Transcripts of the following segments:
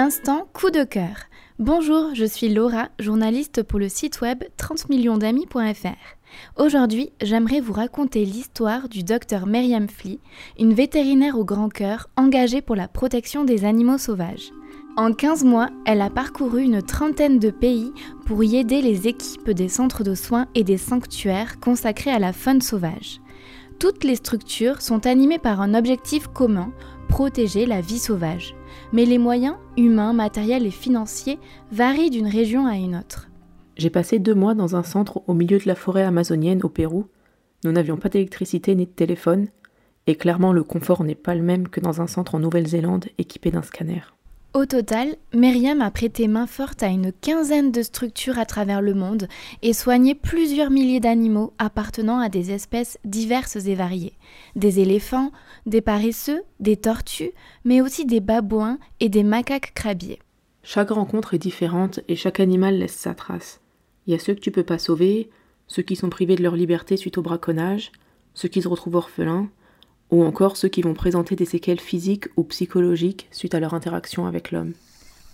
Instant coup de cœur. Bonjour, je suis Laura, journaliste pour le site web 30 millions d'amis.fr. Aujourd'hui, j'aimerais vous raconter l'histoire du docteur Myriam Flea, une vétérinaire au grand cœur engagée pour la protection des animaux sauvages. En 15 mois, elle a parcouru une trentaine de pays pour y aider les équipes des centres de soins et des sanctuaires consacrés à la faune sauvage. Toutes les structures sont animées par un objectif commun, protéger la vie sauvage mais les moyens, humains, matériels et financiers, varient d'une région à une autre. J'ai passé deux mois dans un centre au milieu de la forêt amazonienne au Pérou. Nous n'avions pas d'électricité ni de téléphone, et clairement le confort n'est pas le même que dans un centre en Nouvelle-Zélande équipé d'un scanner. Au total, Myriam a prêté main forte à une quinzaine de structures à travers le monde et soigné plusieurs milliers d'animaux appartenant à des espèces diverses et variées. Des éléphants, des paresseux, des tortues, mais aussi des babouins et des macaques crabiers. Chaque rencontre est différente et chaque animal laisse sa trace. Il y a ceux que tu peux pas sauver, ceux qui sont privés de leur liberté suite au braconnage, ceux qui se retrouvent orphelins, ou encore ceux qui vont présenter des séquelles physiques ou psychologiques suite à leur interaction avec l'homme.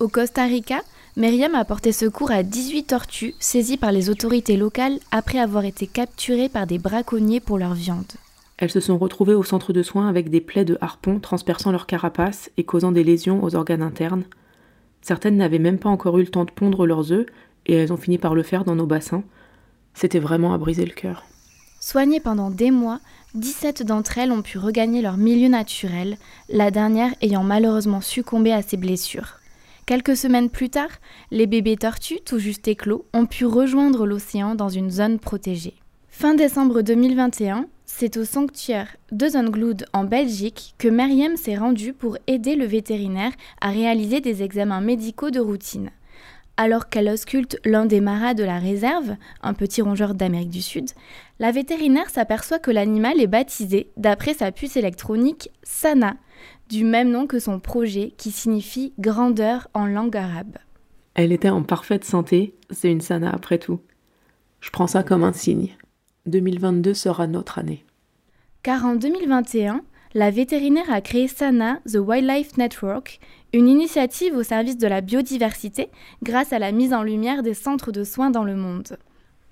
Au Costa Rica, Myriam a porté secours à 18 tortues saisies par les autorités locales après avoir été capturées par des braconniers pour leur viande. Elles se sont retrouvées au centre de soins avec des plaies de harpon transperçant leur carapace et causant des lésions aux organes internes. Certaines n'avaient même pas encore eu le temps de pondre leurs œufs et elles ont fini par le faire dans nos bassins. C'était vraiment à briser le cœur. Soignées pendant des mois, 17 d'entre elles ont pu regagner leur milieu naturel, la dernière ayant malheureusement succombé à ses blessures. Quelques semaines plus tard, les bébés tortues, tout juste éclos, ont pu rejoindre l'océan dans une zone protégée. Fin décembre 2021, c'est au sanctuaire de Zongloud en Belgique que Meriem s'est rendue pour aider le vétérinaire à réaliser des examens médicaux de routine. Alors qu'elle ausculte l'un des maras de la réserve, un petit rongeur d'Amérique du Sud, la vétérinaire s'aperçoit que l'animal est baptisé, d'après sa puce électronique, Sana, du même nom que son projet qui signifie grandeur en langue arabe. Elle était en parfaite santé, c'est une Sana après tout. Je prends ça comme un signe. 2022 sera notre année. Car en 2021, la vétérinaire a créé Sana, The Wildlife Network, une initiative au service de la biodiversité grâce à la mise en lumière des centres de soins dans le monde.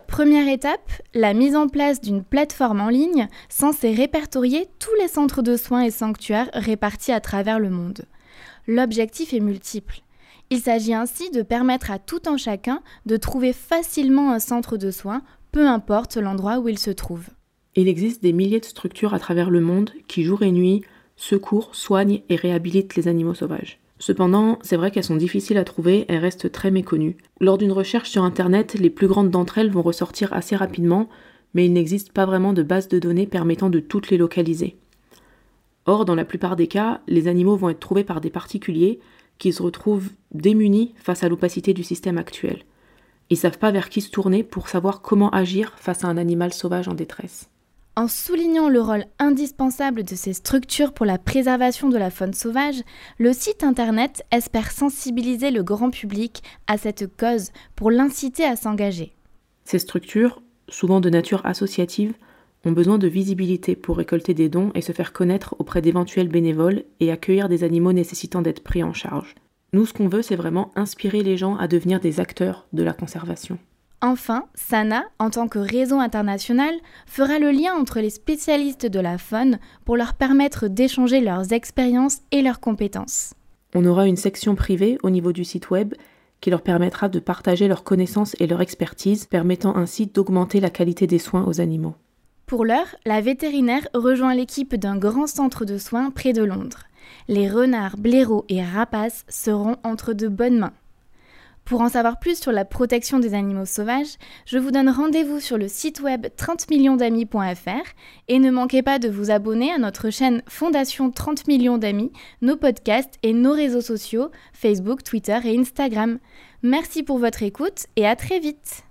Première étape, la mise en place d'une plateforme en ligne censée répertorier tous les centres de soins et sanctuaires répartis à travers le monde. L'objectif est multiple. Il s'agit ainsi de permettre à tout un chacun de trouver facilement un centre de soins, peu importe l'endroit où il se trouve. Il existe des milliers de structures à travers le monde qui, jour et nuit, secourent, soignent et réhabilitent les animaux sauvages. Cependant, c'est vrai qu'elles sont difficiles à trouver, elles restent très méconnues. Lors d'une recherche sur Internet, les plus grandes d'entre elles vont ressortir assez rapidement, mais il n'existe pas vraiment de base de données permettant de toutes les localiser. Or, dans la plupart des cas, les animaux vont être trouvés par des particuliers qui se retrouvent démunis face à l'opacité du système actuel. Ils savent pas vers qui se tourner pour savoir comment agir face à un animal sauvage en détresse. En soulignant le rôle indispensable de ces structures pour la préservation de la faune sauvage, le site internet espère sensibiliser le grand public à cette cause pour l'inciter à s'engager. Ces structures, souvent de nature associative, ont besoin de visibilité pour récolter des dons et se faire connaître auprès d'éventuels bénévoles et accueillir des animaux nécessitant d'être pris en charge. Nous, ce qu'on veut, c'est vraiment inspirer les gens à devenir des acteurs de la conservation. Enfin, Sana, en tant que réseau international, fera le lien entre les spécialistes de la faune pour leur permettre d'échanger leurs expériences et leurs compétences. On aura une section privée au niveau du site web qui leur permettra de partager leurs connaissances et leur expertise, permettant ainsi d'augmenter la qualité des soins aux animaux. Pour l'heure, la vétérinaire rejoint l'équipe d'un grand centre de soins près de Londres. Les renards, blaireaux et rapaces seront entre de bonnes mains. Pour en savoir plus sur la protection des animaux sauvages, je vous donne rendez-vous sur le site web 30millionsdamis.fr et ne manquez pas de vous abonner à notre chaîne Fondation 30 millions d'amis, nos podcasts et nos réseaux sociaux Facebook, Twitter et Instagram. Merci pour votre écoute et à très vite